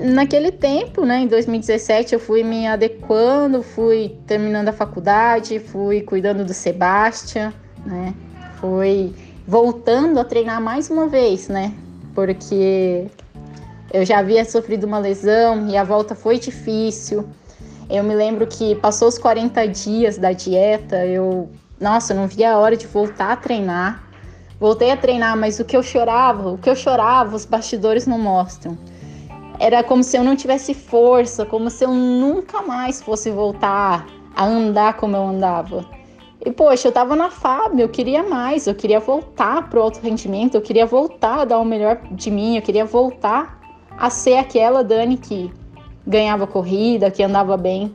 naquele tempo, né, em 2017, eu fui me adequando, fui terminando a faculdade, fui cuidando do Sebastião, né? Fui voltando a treinar mais uma vez, né? Porque eu já havia sofrido uma lesão e a volta foi difícil. Eu me lembro que passou os 40 dias da dieta, eu, nossa, não via a hora de voltar a treinar. Voltei a treinar, mas o que eu chorava, o que eu chorava, os bastidores não mostram. Era como se eu não tivesse força, como se eu nunca mais fosse voltar a andar como eu andava. E poxa, eu tava na FAB, eu queria mais, eu queria voltar pro alto rendimento, eu queria voltar a dar o melhor de mim, eu queria voltar a ser aquela Dani que ganhava corrida, que andava bem.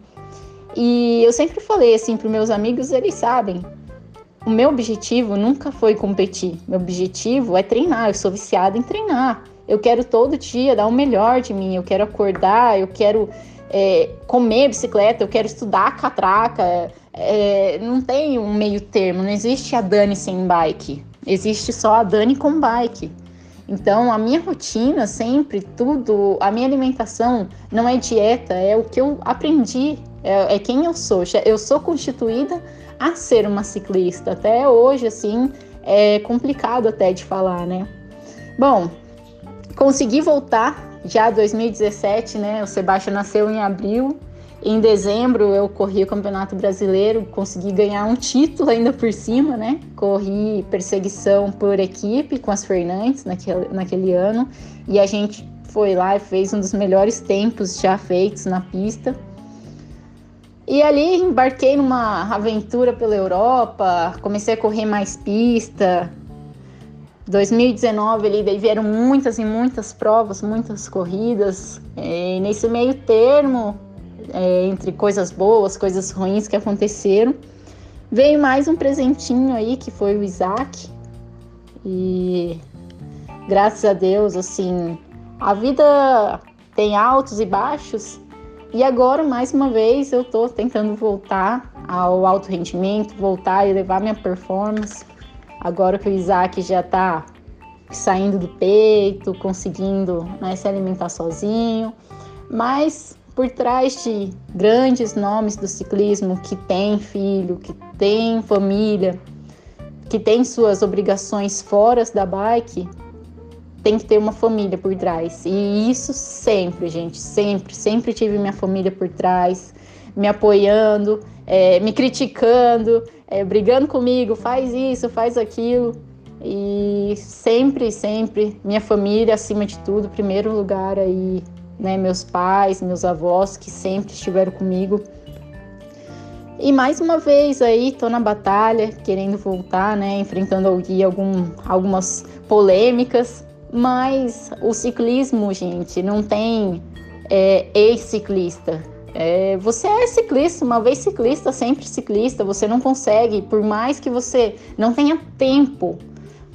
E eu sempre falei assim para meus amigos, eles sabem. O meu objetivo nunca foi competir. Meu objetivo é treinar. Eu sou viciada em treinar. Eu quero todo dia dar o melhor de mim. Eu quero acordar, eu quero é, comer bicicleta, eu quero estudar catraca. É, não tem um meio termo. Não existe a Dani sem bike. Existe só a Dani com bike. Então, a minha rotina sempre, tudo, a minha alimentação não é dieta, é o que eu aprendi, é, é quem eu sou. Eu sou constituída a ser uma ciclista. Até hoje, assim, é complicado até de falar, né? Bom, consegui voltar já 2017, né? O Sebastião nasceu em abril em dezembro eu corri o Campeonato Brasileiro, consegui ganhar um título ainda por cima, né? Corri perseguição por equipe com as Fernandes naquele, naquele ano e a gente foi lá e fez um dos melhores tempos já feitos na pista. E ali embarquei numa aventura pela Europa, comecei a correr mais pista. 2019 ali vieram muitas e muitas provas, muitas corridas. E nesse meio termo é, entre coisas boas, coisas ruins que aconteceram. Veio mais um presentinho aí que foi o Isaac. E graças a Deus, assim, a vida tem altos e baixos. E agora, mais uma vez, eu tô tentando voltar ao alto rendimento, voltar e levar minha performance. Agora que o Isaac já tá saindo do peito, conseguindo né, se alimentar sozinho. Mas por trás de grandes nomes do ciclismo que tem filho, que tem família, que tem suas obrigações fora da bike, tem que ter uma família por trás. E isso sempre, gente, sempre, sempre tive minha família por trás, me apoiando, é, me criticando, é, brigando comigo, faz isso, faz aquilo. E sempre, sempre minha família acima de tudo, primeiro lugar aí né, meus pais, meus avós que sempre estiveram comigo. E mais uma vez aí tô na batalha, querendo voltar, né, enfrentando aqui algum, algumas polêmicas, mas o ciclismo, gente, não tem é, ex-ciclista. É, você é ciclista, uma vez ciclista, sempre ciclista. Você não consegue, por mais que você não tenha tempo,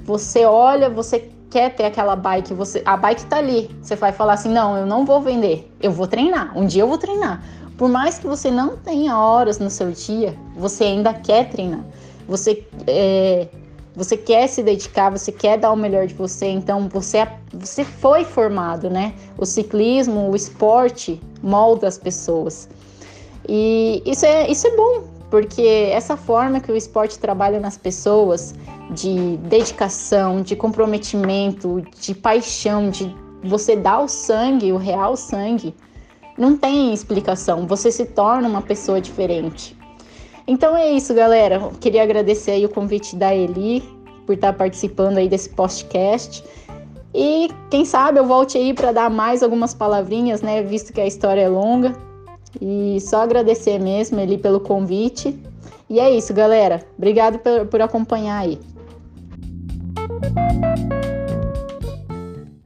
você olha, você quer ter aquela bike, você, a bike tá ali. Você vai falar assim: "Não, eu não vou vender. Eu vou treinar. Um dia eu vou treinar". Por mais que você não tenha horas no seu dia, você ainda quer treinar. Você é, você quer se dedicar, você quer dar o melhor de você, então você, você foi formado, né? O ciclismo, o esporte molda as pessoas. E isso é, isso é bom, porque essa forma que o esporte trabalha nas pessoas, de dedicação, de comprometimento, de paixão, de você dar o sangue, o real sangue, não tem explicação. Você se torna uma pessoa diferente. Então é isso, galera. Queria agradecer aí o convite da Eli por estar participando aí desse podcast. E quem sabe eu volte aí para dar mais algumas palavrinhas, né, visto que a história é longa. E só agradecer mesmo Eli pelo convite. E é isso, galera. Obrigado por, por acompanhar aí.